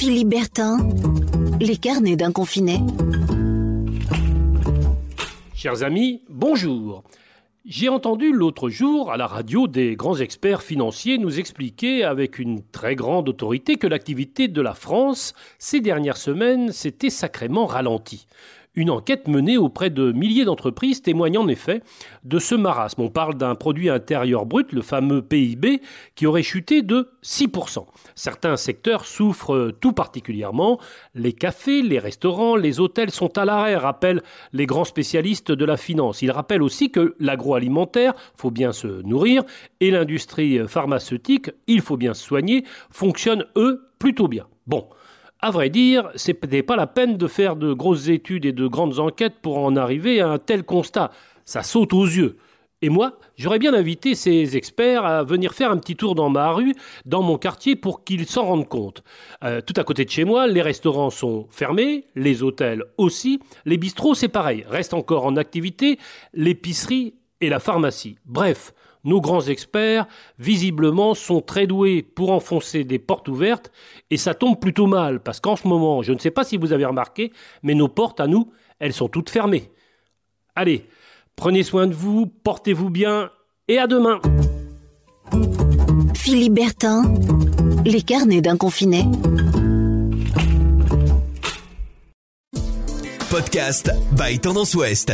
Philippe Bertin, les carnets d'un confiné. Chers amis, bonjour. J'ai entendu l'autre jour à la radio des grands experts financiers nous expliquer avec une très grande autorité que l'activité de la France ces dernières semaines s'était sacrément ralentie. Une enquête menée auprès de milliers d'entreprises témoigne en effet de ce marasme. On parle d'un produit intérieur brut, le fameux PIB, qui aurait chuté de 6%. Certains secteurs souffrent tout particulièrement. Les cafés, les restaurants, les hôtels sont à l'arrêt, rappellent les grands spécialistes de la finance. Ils rappellent aussi que l'agroalimentaire, faut bien se nourrir, et l'industrie pharmaceutique, il faut bien se soigner, fonctionnent eux plutôt bien. Bon. À vrai dire, ce n'est pas la peine de faire de grosses études et de grandes enquêtes pour en arriver à un tel constat. Ça saute aux yeux. Et moi, j'aurais bien invité ces experts à venir faire un petit tour dans ma rue, dans mon quartier, pour qu'ils s'en rendent compte. Euh, tout à côté de chez moi, les restaurants sont fermés, les hôtels aussi, les bistrots c'est pareil, restent encore en activité, l'épicerie et la pharmacie. Bref, nos grands experts, visiblement, sont très doués pour enfoncer des portes ouvertes, et ça tombe plutôt mal, parce qu'en ce moment, je ne sais pas si vous avez remarqué, mais nos portes à nous, elles sont toutes fermées. Allez, prenez soin de vous, portez-vous bien, et à demain Philippe Bertin, les carnets d'un confiné. Podcast by Tendance Ouest.